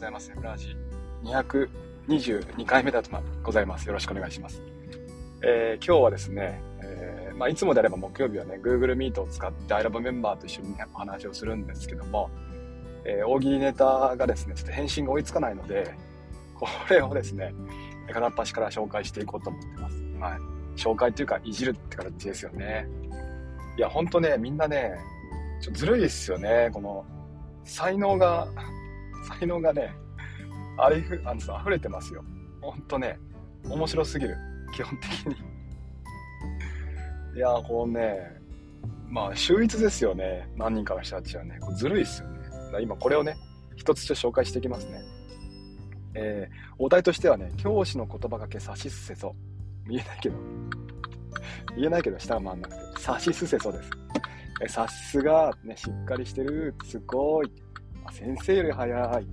ざいます。ラジ222回目だとございます。よろしくお願いします。えー、今日はですね、えー、まあ、いつもであれば木曜日はね、Google Meet を使って iLove メンバーと一緒に、ね、お話をするんですけども、えー、大喜利ネタがですね、ちょっと返信が追いつかないので、これをですね、片っ端から紹介していこうと思ってます。はい。紹介っていうか、いじるって形ですよね。いや、ほんとね、みんなね、ちょっとずるいですよね。この、才能が、才能がね、ありふ、あのさ、溢れてますよ。ほんとね、面白すぎる。基本的に。いやこうね、まあ、秀逸ですよね。何人かの人たちはね。これずるいっすよね。今これをね、一つちょっと紹介していきますね。えー、お題としてはね、教師の言葉がけさしすせそ。言えないけど。言えないけど、下が回んなくて。さしすせそです。えさすが、ね、しっかりしてる。すごい。先生より早い。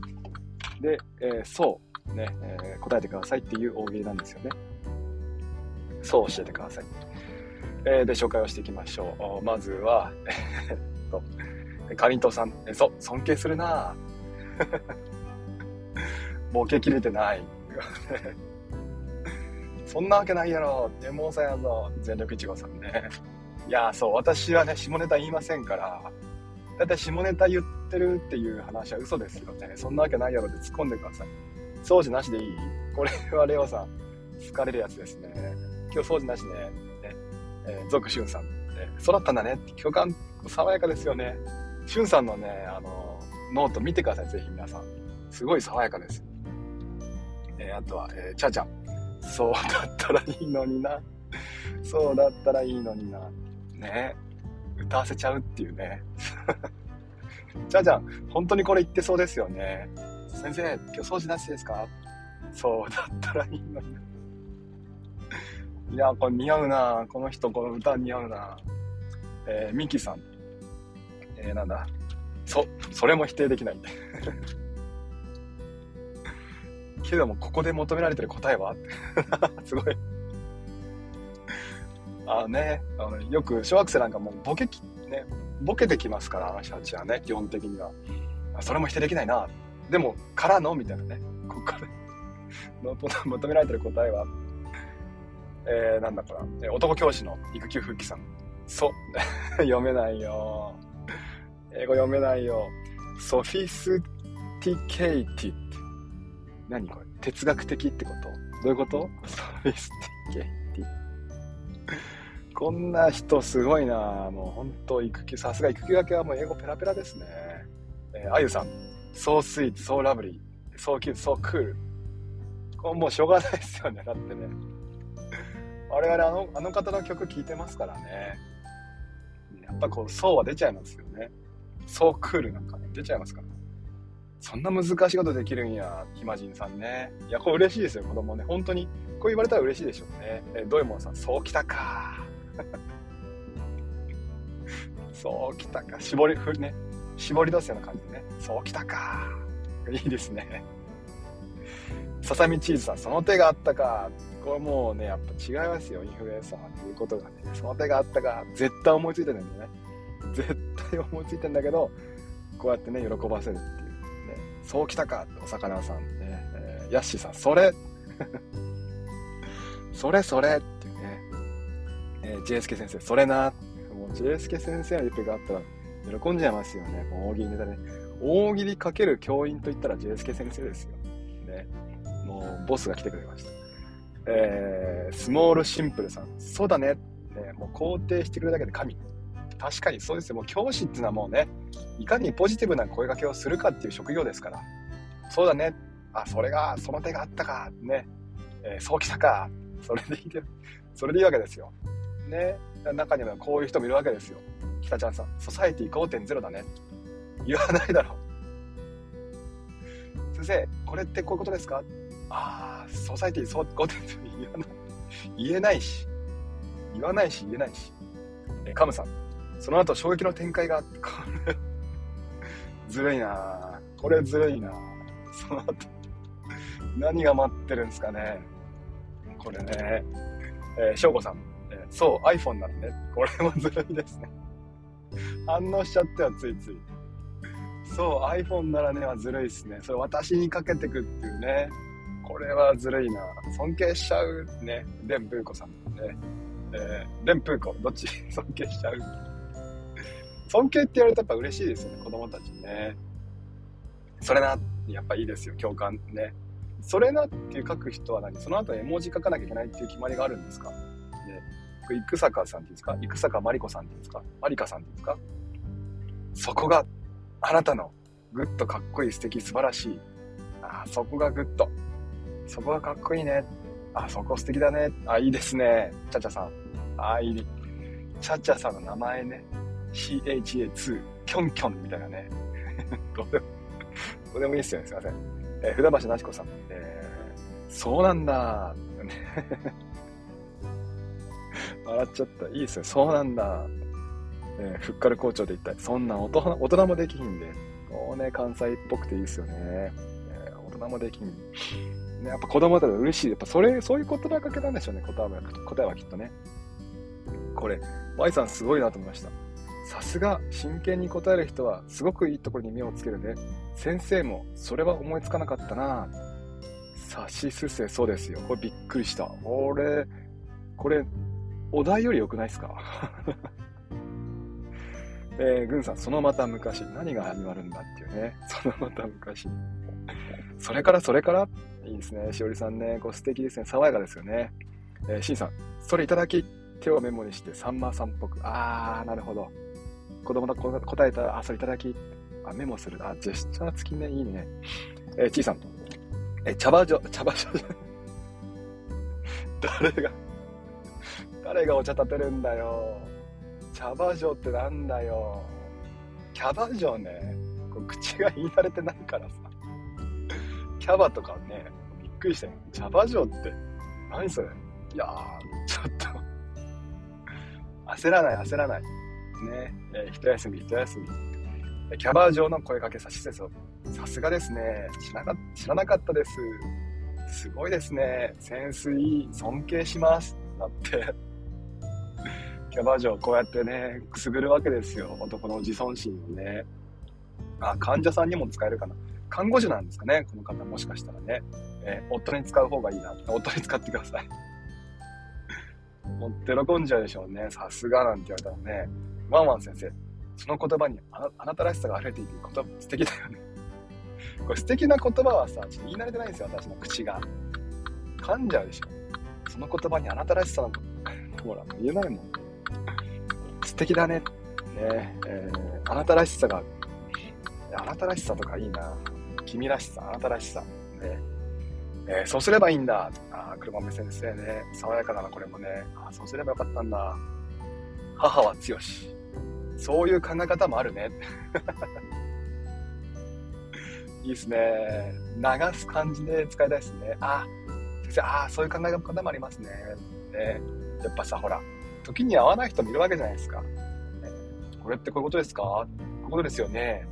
で、えー、そう、ね、えー、答えてくださいっていう大喜利なんですよね。そう教えてください。えー、で、紹介をしていきましょう。まずは、えっと、かりんとうさん、えそう、尊敬するな ボケきれてない。そんなわけないやろ。エモーさんやぞ。全力いちごさんね。いや、そう、私はね、下ネタ言いませんから、だいたい下ネタ言ってるっていう話は嘘ですよね。そんなわけないやろって突っ込んでください。掃除なしでいいこれはレオさん、好かれるやつですね。今日掃除なしね。ねえー、族俊さん、えー、そうだったんだね。共感、爽やかですよね。俊さんのね、あの、ノート見てください、ぜひ皆さん。すごい爽やかです。えー、あとは、えー、ちゃちゃん。そうだったらいいのにな。そうだったらいいのにな。ね歌わせちゃうっていうね。ちゃちゃん、本当にこれ言ってそうですよね。先生、今日掃除なしですか？そうだったらいいのに。いや、これ似合うなこの人、この歌似合うなえー、ミキさん。えー、なんだ？そ、それも否定できない。けども、ここで求められてる答えは？すごいあのね、あのよく小学生なんかもうボケき、ね、ボケてきますから、あの人たちはね、基本的には。それも否定できないな。でも、からのみたいなね。ここから 求められてる答えは、えー、なんだかな、え男教師の育休復帰さん。そう、読めないよ。英語読めないよ。 sophisticated って。何これ？哲学的ってこと？どういうこと？ sophisticated。こんな人すごいなもう本当育休、さすが育休明けはもう英語ペラペラですね。えー、あゆさん、so sweet, so lovely, so cute, so cool. これもうしょうがないですよね。だってね。我々あの、あの方の曲聴いてますからね。やっぱこう、そうは出ちゃいますよね。そうクールなんかね、出ちゃいますから。そんな難しいことできるんや、ひまじんさんね。いや、これ嬉しいですよ、子供ね。本当に。こう言われたら嬉しいでしょうね。えー、ドエモンさん、そうきたか。そうきたか。絞り、ふね。絞り出すような感じでね。そうきたか。いいですね。ささみチーズさん、その手があったか。これもうね、やっぱ違いますよ、インフルエンサーっていうことがね。その手があったか。絶対思いついてるんだよね。絶対思いついてんだけど、こうやってね、喜ばせるっていう。ね、そうきたかってお魚さんね。えー、ヤッシーさん、それ それそれって。えー、ジェイスケ先生、それな。もうジェイスケ先生のリプがあったら喜んじゃいますよね。大喜利ネタね。大喜利かける教員といったらジェイスケ先生ですよ。ね。もうボスが来てくれました。えー、スモールシンプルさん。そうだね。ねもう肯定してくれるだけで神。確かにそうですよ。もう教師っていうのはもうね、いかにポジティブな声掛けをするかっていう職業ですから。そうだね。あ、それが、その手があったか。ね。えー、そうきたか。それでいいで、それでいいわけですよ。ね。中にはこういう人もいるわけですよ。北ちゃんさん、ソサエティ5.0だね。言わないだろう。先生、これってこういうことですか？ああ、ソサエティ5.0言わない。言えないし。言わないし、言えないし。えカムさん、その後衝撃の展開が、これずるいなこれずるいなその後、何が待ってるんですかね。これね。えー、翔子さん、そう、iPhone なんね。これもずるいですね。反応しちゃってはついつい。そう、iPhone ならねはずるいっすね。それ私にかけてくっていうね。これはずるいな。尊敬しちゃうね。デンプーコさんね。えー、デンプーコ、どっち？尊敬しちゃう尊敬って言われるとやっぱ嬉しいですよね、子供たちね。それな、やっぱいいですよ、共感ね。それなっていう書く人は何？その後絵文字書かなきゃいけないっていう決まりがあるんですか？ね。生坂さんっていうんですか？生坂まりこさんっていうんですか？まりかさんっていうんですか？そこがあなたのグッとかっこいい素敵素晴らしい。あ、そこがグッと。そこがかっこいいね。あ、そこ素敵だね。あ、いいですね。ちゃちゃさん。あ、いい。ちゃちゃさんの名前ね。CHA2、キョンキョンみたいなね。どうでも、どうでもいいっすよね。すいません。えー、船橋なしこさん。えー、そうなんだ。笑っちゃった。いいっすね。そうなんだ。え、ふっかる校長で言ったい。そんな大人大人もできひんで。こうね、関西っぽくていいっすよね。え、大人もできひん。ね、やっぱ子供だと嬉しい。やっぱそれ、そういう言葉かけなんでしょうね。答えは答えはきっとね。これ、Y さんすごいなと思いました。さすが真剣に答える人はすごくいいところに目をつけるね。先生もそれは思いつかなかったなさしすせそうですよ。これびっくりした。俺、これ、お題より良くないですか？えー、ぐんさん、そのまた昔。何が始まるんだっていうね。そのまた昔。それからそれから？いいですね。しおりさんね、こう素敵ですね。爽やかですよね。えー、しんさん、それいただき、手をメモにして、さんまさんっぽく。あー、なるほど。子供の答えたら、あ、それいただき、あ、メモする。あ、ジェスチャー付きね、いいね。えー、ちいさん。えー、茶葉女、茶葉女、誰が、誰がお茶立てるんだよ。茶葉女ってなんだよ。キャバ嬢ね、こう口が言い慣れてないからさ。キャバとかね、びっくりしたよ。茶葉嬢って、何それ。いやー、ちょっと焦らない、焦らない。ね、えー、一休み、一休み。キャバ嬢の声かけさしせそ。さすがですね。知らな知らなかったです。すごいですね。センスいい。尊敬します。だって。キャバ嬢こうやってね、くすぐるわけですよ。男の自尊心をね。あ、患者さんにも使えるかな。看護師なんですかね、この方もしかしたらね。えー、夫に使う方がいいな。夫に使ってください。もって喜んじゃうでしょうね。さすがなんて言われたらね。ワンワン先生、その言葉にあなたらしさが溢れていて言葉素敵だよね。これ素敵な言葉はさ、ちょっと言い慣れてないんですよ、私の口が。噛んじゃうでしょ。その言葉にあなたらしさの、ほら、言えないもん。敵だね。ねえー、あなたらしさが、あなたらしさとかいいな。君らしさ、あなたらしさ。ねえー、そうすればいいんだ。ああ、車目先生ね。爽やかだな、これもね。あそうすればよかったんだ。母は強し。そういう考え方もあるね。いいですね。流す感じで使いたいですね。あ、先生、ああ、そういう考え方もありますね。ねやっぱさ、ほら、時に合わない人もいるわけじゃないですか。これってこういうことですか？こういうことですよね。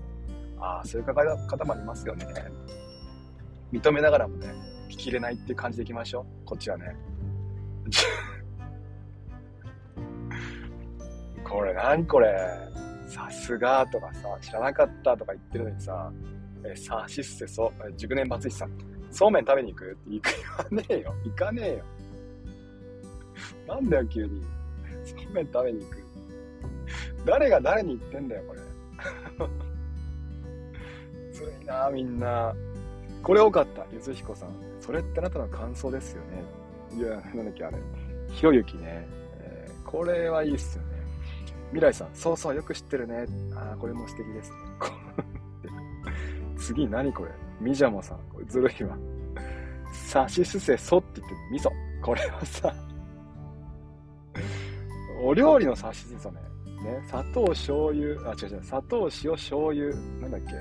ああ、そういう方もありますよね。認めながらもね、聞き入れないっていう感じでいきましょう。こっちはね。これ何これ？さすがとかさ、知らなかったとか言ってるのにさ、えさしすせそ、熟年バツイチさん、そうめん食べに行く？って行く？言わねえよ。行かねえよ。なんだよ、急に。そうめん食べに行く。誰が誰に言ってんだよ、これ。ずるいな、みんな。これ多かった、ゆずひこさん。それってあなたの感想ですよね。いや、なんだっけ、あれ。ひろゆきね。えー、これはいいっすよね。未来さん、そうそう、よく知ってるね。ああ、これも素敵ですね。次何これ？みじゃもさん、これずるいわ。さしすせそって言って味噌。これはさ、お料理のさしすせね。ね、砂糖、醤油、あ、違う違う、砂糖、塩、醤油、なんだっけ。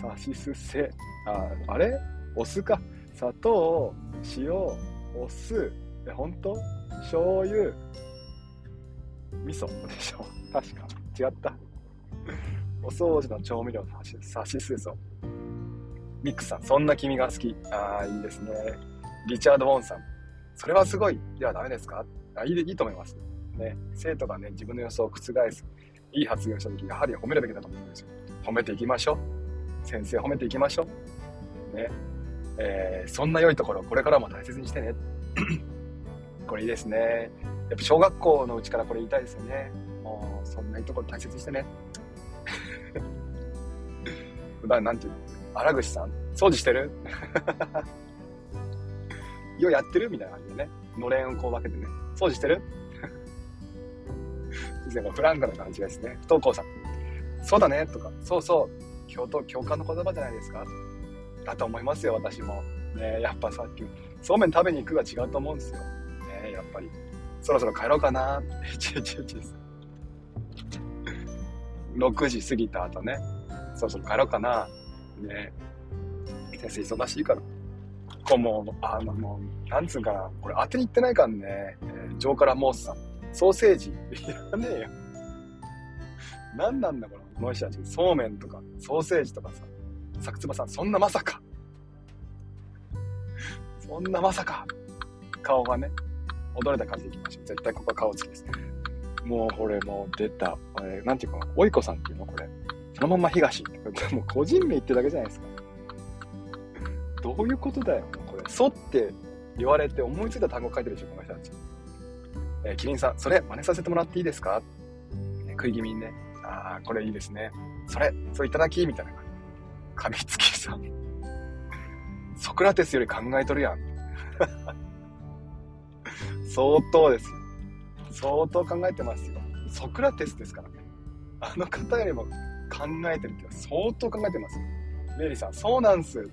さしすせ、あ、あれ？お酢か。砂糖、塩、お酢、え、ほんと醤油、味噌でしょ確か。違った。お掃除の調味料のさしすぞ。ミックさん、そんな君が好き。ああ、いいですね。リチャード・ウォンさん、それはすごい。ではダメですか？あいいいいと思います。ね、生徒がね、自分の予想を覆す、いい発言をしたとき、やはり褒めるべきだと思うんですよ。褒めていきましょう。先生褒めていきましょう。ね。えー、そんな良いところ、これからも大切にしてね。これいいですね。やっぱ小学校のうちからこれ言いたいですよね。もう、そんないいところ大切にしてね。普段なんていうの荒口さん掃除してる？ようやってる？みたいな感じでね。のれんをこう分けてね。掃除してる？なんかフランクな感じですね。不登校さん。そうだねとか、そうそう、共と共感の言葉じゃないですか。だと思いますよ、私も。ねやっぱさっき、そうめん食べに行くが違うと思うんですよ。ねやっぱり。そろそろ帰ろうかなって、ちちちです。6時過ぎた後ね、そろそろ帰ろうかな。ね先生忙しいから。こうもう、あのもう、なんつうかな、これ当てに行ってないからね、えー、ジョーカラモースさん。ソーセージ、いらねえよ。何なんだこの、この人たち。そうめんとか、ソーセージとかさ。サクツバさん、そんなまさか。そんなまさか。顔がね、踊れた感じでいきましょう。絶対ここは顔つきです。もうこれもう出た。えー、なんていうか、おいこさんっていうのこれ。そのまま東。もう個人名言ってるだけじゃないですか。どういうことだよ、これ。そって言われて思いついた単語書いてるでしょ、この人たち。えー、キリンさん、それ真似させてもらっていいですか、ね、食い気味にね。ああ、これいいですね。それ、そういただき、みたいな感じ。噛みつきさん。ソクラテスより考えとるやん。相当ですよ。相当考えてますよ。ソクラテスですからね。あの方よりも考えてるって相当考えてますよ。メリーさん、そうなんす。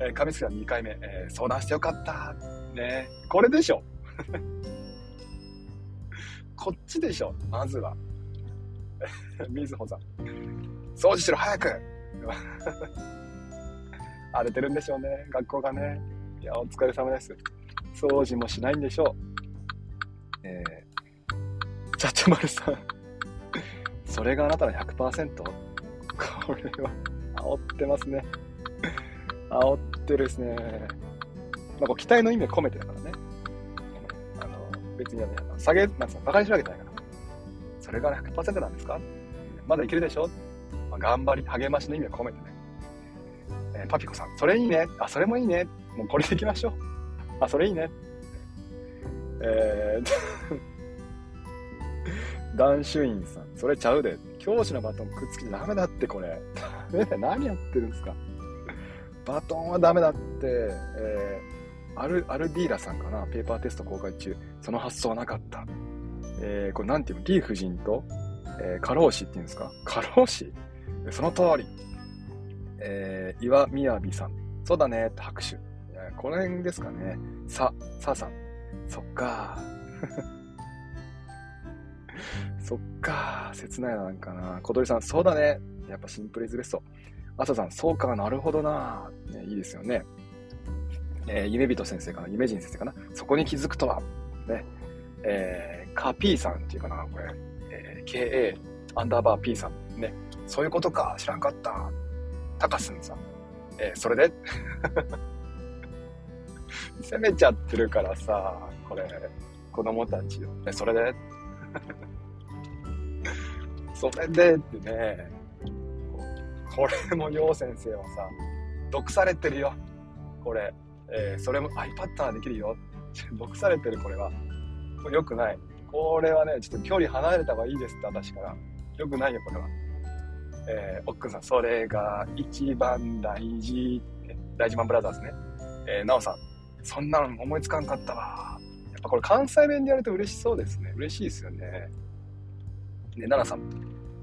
えー、上月さん2回目、えー、相談してよかった。ねこれでしょ。こっちでしょ、まずは。みずほさん。掃除しろ、早く 荒れてるんでしょうね、学校がね。いや、お疲れ様です。掃除もしないんでしょう。えー、ちゃっちゃまるさん。それがあなたの 100%? これは、煽ってますね。煽ってるですね。まあ、こう期待の意味を込めてだから。別にね、下げ、なんつうの、馬鹿にしるわけじゃないから。それが100%なんですか？まだいけるでしょ、まあ、頑張り、励ましの意味を込めてね。えー、パピコさん、それいいね。あ、それもいいね。もうこれでいきましょう。あ、それいいね。えー、ダンシュインさん、それちゃうで。教師のバトンくっつけてダメだってこれ。ダメだ何やってるんですか？バトンはダメだって、えー、アル、アルディーラさんかな、ペーパーテスト公開中、その発想はなかった。えー、これなんていうの、リー夫人と、えー、過労死っていうんですか？過労死？その通り。えー、岩みやびさん。そうだねって拍手。この辺ですかね。さ、さあさん。そっか そっか切ないな、なんかな。小鳥さん、そうだね。やっぱシンプルイズベスト。朝さん、そうか、なるほどな、ね、いいですよね。えー、夢人先生かな？夢人先生かな？そこに気づくとは。ね。えー、カピーさんっていうかなこれ。えー、KA アンダーバー P さん。ね。そういうことか、知らんかった。タカスンさん。えー、それで？責めちゃってるからさ、これ、子供たちを。え、それで？それでってね、これも陽先生はさ、毒されてるよ。これ。えー、それも iPad はできるよ。毒されてるこれは。これ良くない。これはね、ちょっと距離離れた方がいいですって私から。良くないよ、これは。えー、おっくんさん、それが一番大事って、大事マンブラザーズね。えー、なおさん、そんなの思いつかんかったわ。やっぱこれ関西弁でやると嬉しそうですね。嬉しいですよね。ね、奈々さん、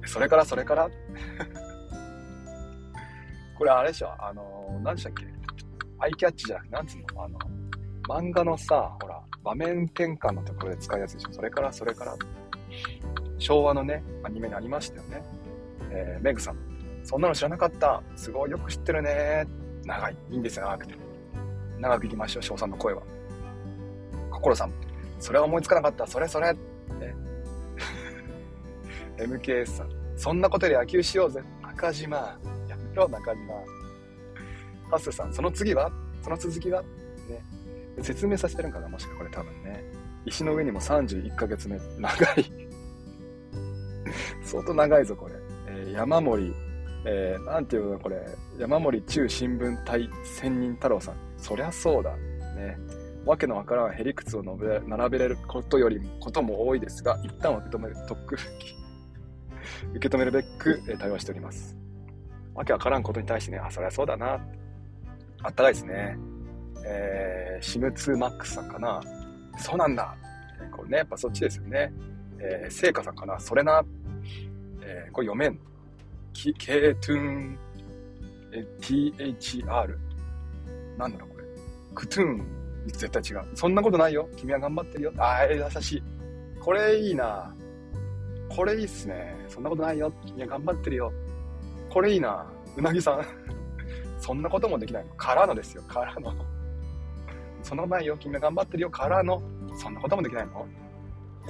それからそれから これあれでしょ、あの、何でしたっけ？アイキャッチじゃなくて、なんつうのあの、漫画のさ、ほら、場面転換のところで使うやつでしょ。それから、それから。昭和のね、アニメにありましたよね。えー、メグさん。そんなの知らなかった。すごいよく知ってるね。長い。いいんですよ、長くて。長くいきましょう、翔さんの声は。心さん。それは思いつかなかった。それそれ。ね、MKS さん。そんなことで野球しようぜ。中島。やめろ、中島。ハッスさん、その次は？その続きは？ね。説明させてるんかなもしかこれ多分ね。石の上にも31ヶ月目。長い 相当長いぞ、これ。えー、山森えー、なんていうのこれ、山森中新聞隊千人太郎さん。そりゃそうだ。ね。わけのわからんへりくつを述べ並べれることよりも、ことも多いですが、一旦受け止める、特区受け止めるべく、えー、対応しております。わけわからんことに対してね、あ、そりゃそうだな。あったかいですね。えー、シムツーマックスさんかな。そうなんだ。これね、やっぱそっちですよね。えー、聖火さんかな。それな。えー、これ読めん。ケートゥーン、え、THR。なんだろう、これ。クトゥーン。絶対違う。そんなことないよ。君は頑張ってるよ。あー、優しい。これいいな。これいいっすね。そんなことないよ。君は頑張ってるよ。これいいな。うなぎさん。そんなこともできないの。からのですよ。からの。そんなことないよ。君は頑張ってるよ。からの。そんなこともできないの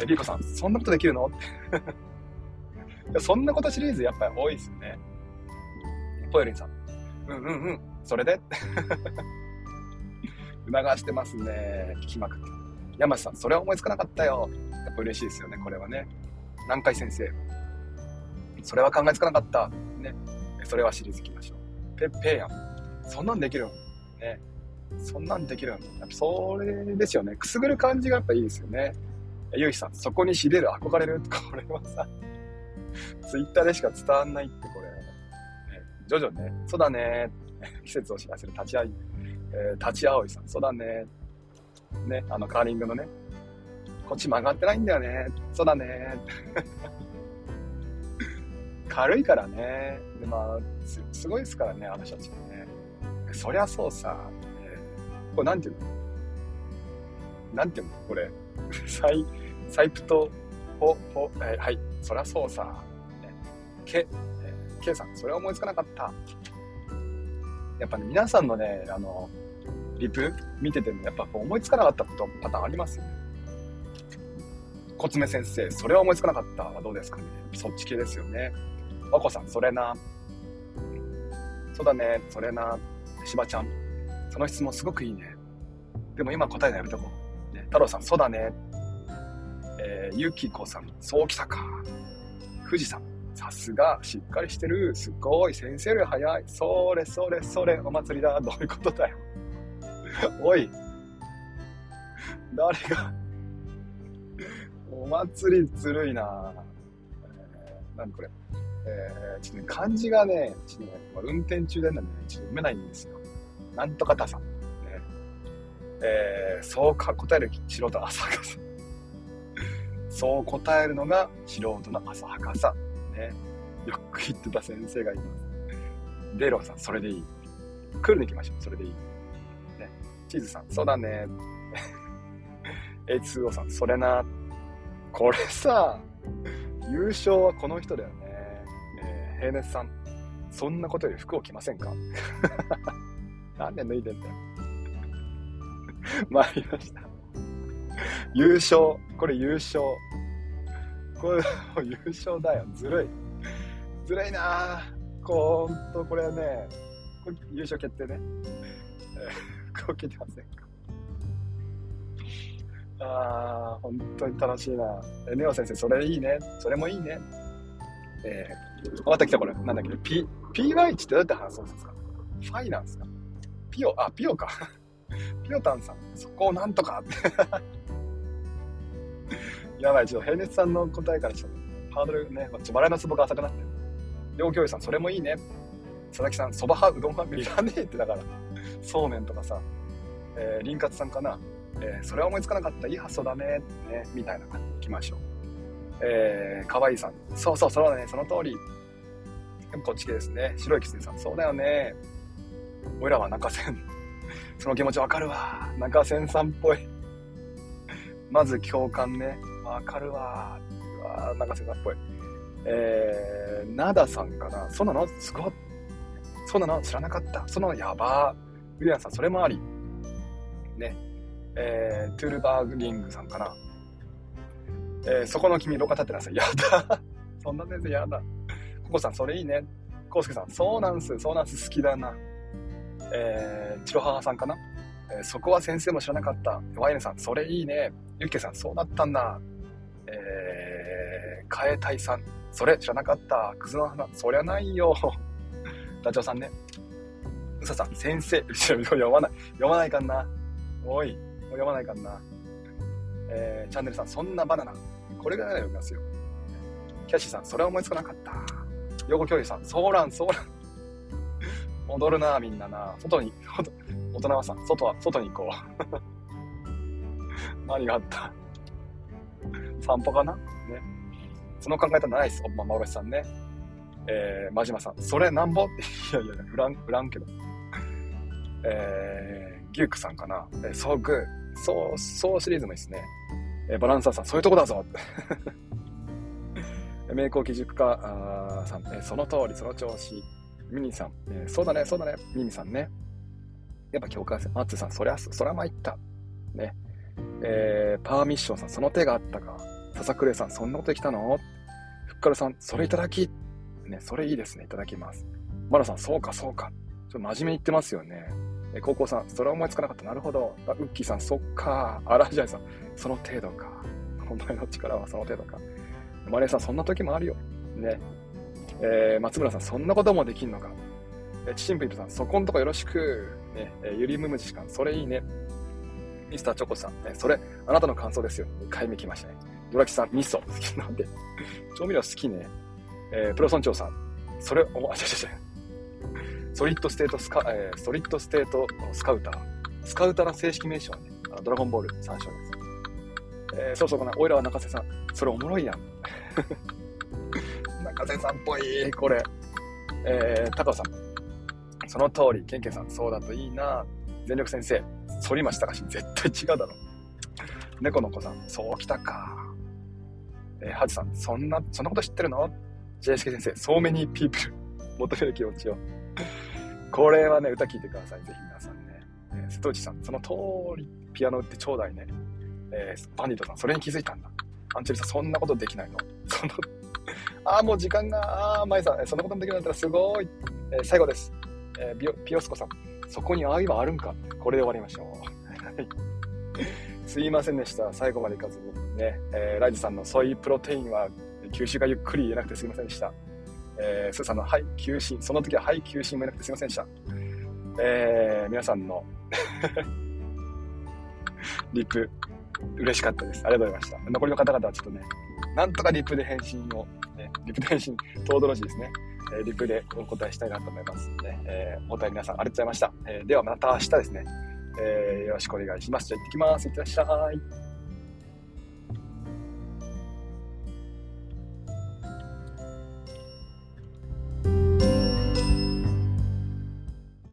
え、リコさん、そんなことできるの？そんなことシリーズやっぱり多いですよね。ポエリンさん。うんうんうん。それで？促してますね。聞きまくって。山下さん、それは思いつかなかったよ。やっぱ嬉しいですよね、これはね。南海先生。それは考えつかなかった。ね。それはシリーズいきましょう。ペッペーやん。そんなんできるん？ね。そんなんできるん？やっぱそれですよね。くすぐる感じがやっぱいいですよね。ゆうひさん、そこにしれる、憧れる？これはさ、ツイッターでしか伝わんないって、これ。ね、ジョジョね、そうだね。季節を知らせる立ち会い、えー、立ち会いさん、そうだね。ね、あのカーリングのね、こっち曲がってないんだよね。そうだね。軽いからね。で、まあす、すごいですからね、あの人たちはね。そりゃそうさ。えー、これなんていうの？なんていうの？これ。サイ、サイプト、ほ、ほ、えー、はい。そりゃそうさ。ね、け、えー、けいさん、それは思いつかなかった。やっぱね、皆さんのね、あの、リプ見てても、やっぱ思いつかなかったことパターンありますよね。コツメ先生、それは思いつかなかったはどうですか？ね。そっち系ですよね。和子さん、それな。そうだね、それな。しばちゃん、その質問すごくいいね。でも今答えのやめとこう。ね、太郎さん、そうだね。えー、ゆきこさん、そうきたか。富士山、さすが、しっかりしてる。すごい、先生より早い。それ、それ、それ、お祭りだ。どういうことだよ。おい。誰がお祭りずるいなえー、何これ。えー、ちょっとね、漢字がね、ちょっとね、運転中でね、ちょっと読めないんですよ。なんとかたさん。ね、えー、そうか答える素人浅はかさ。そう答えるのが素人の浅はかさ。ね。よく言ってた先生がいます。デローさん、それでいい。来るに行きましょう。それでいい。ね。チーズさん、そうだね。H2O さん、それな。これさ、優勝はこの人だよね。平熱さん、そんなことより服を着ませんか？なんで脱いでんだよ。参りました。優勝。これ優勝。これ優勝だよ。ずるい。ずるいな。こう、ほんと、これはね、これ優勝決定ね。服を着てませんか？ああ、本当に楽しいな。え、ネオ先生、それいいね。それもいいね。えー、また来たこれ。なんだっけ ?P、PY ってどうやって話すんですか？ファイナンスかピオ、あ、ピオか。ピオタンさん、そこをなんとかって やばい、ちょっと平熱さんの答えからちょっとハードルね、ちょ笑いのツボが浅くなって。両教諭さん、それもいいね。佐々木さん、そば派、うどん派、いらねえってだから、そうめんとかさ、えー、林活さんかな。えー、それは思いつかなかった。いい発想だね。ね、みたいな感じでいきましょう。えー、かわいいさん。そうそう、そうだね。その通り。こっち系ですね。白い狐さん。そうだよね。俺らは中線。その気持ちわかるわ。中線さんっぽい。まず共感ね。わかるわ。うわ中線さんっぽい。えー、ナダさんかな。そうなのすごい。そうなの知らなかった。そのやばー。ウィリアンさん、それもあり。ね。えー、トゥールバーグリングさんかな。えー、そこの君、廊下立ってなさい。やだ。そんな先生やだ。ココさん、それいいね。コウスケさん、そうなんす、そうなんす、好きだな。えー、チロハハさんかな。えー、そこは先生も知らなかった。ワイネさん、それいいね。ユッケさん、そうだったんだ。えー、カエタイさん、それ知らなかった。クズの花、そりゃないよ。ダチョウさんね。うささん、先生。読まない。読まないかんな。おい。読まないかんな。えー、チャンネルさん、そんなバナナ。これぐらい読みますよ。キャッシーさん、それは思いつかなかった。横教授さん、ソーラン、ソーラン。踊るな、みんなな。外に、大人はさ、外は、外に行こう。何があった？散歩かな？ね。その考え方ないっす。おま、まおろしさんね。えー、真島さん、それなんぼ？って、いやいや、フラン、フランけど。えー、ギュークさんかな。えー、そうグー。そう、そうシリーズもいいですね。え、バランサーさん、そういうとこだぞ。名工基塾家さん、え、その通り、その調子。ミニさん、え、そうだね、そうだね、ミニさんね。やっぱ境界線、マッツさん、そりゃ、そりゃ参った。ね。えー、パーミッションさん、その手があったか。笹倉さん、そんなことできたの？ふっかるさん、それいただき。ね、それいいですね。いただきます。マラさん、そうか、そうか。ちょっと真面目に言ってますよね。高校さん、それは思いつかなかった。なるほど。ウッキーさん、そっか。アラジャイさん、その程度か。お前の力はその程度か。マレーさん、そんな時もあるよ。ね。えー、松村さん、そんなこともできんのか。えチシンプリさん、そこんとこよろしく。ね。えゆりむむじかん、それいいね。ミスターチョコさん、ね、それ、あなたの感想ですよ。2回目来ましたね。ドラキさん、味噌。好きなんで。調味料好きね。えー、プロ村長さん、それ、お、あ、ちゃちゃちゃ。ソリッドステートスカ、えー、ソリッドステートスカウター。スカウターの正式名称はね、あのドラゴンボール参照です。えー、そうそうかな、おいらは中瀬さん。それおもろいやん。中瀬さんっぽい、これ。えー、高尾さん。その通り、ケンケンさん、そうだといいな。全力先生、反町隆史、絶対違うだろ。猫の子さん、そうきたか。えー、ハジさん、そんな、そんなこと知ってるの ?JSK 先生、そうめにピープル、求める気持ちを。これはね、歌聴いてください、ぜひ皆さんね。えー、瀬戸内さん、その通り、ピアノ打ってちょうだいね。えー、バンディットさん、それに気づいたんだ。アンチェリさん、そんなことできないのその、ああ、もう時間が、ああ、マイさん、そんなこともできないんだったらすごい。えー、最後です。えー、ピオスコさん、そこに愛はあるんかこれで終わりましょう。すいませんでした。最後までいかずに。ね、えー、ライジさんのソイプロテインは吸収がゆっくり言えなくてすいませんでした。えー、スーさんのはい、休診。その時ははい、休診も言えなくてすいませんでした。えー、皆さんの リプ、嬉しかったです。ありがとうございました。残りの方々はちょっとね、なんとかリプで返信を、ね、リプで返信、トードロジーですね。えリプでお答えしたいなと思いますので、えー、お答え皆さんありがとうございました。えー、ではまた明日ですね、えー、よろしくお願いします。じゃあ行ってきます。いってらっしゃい。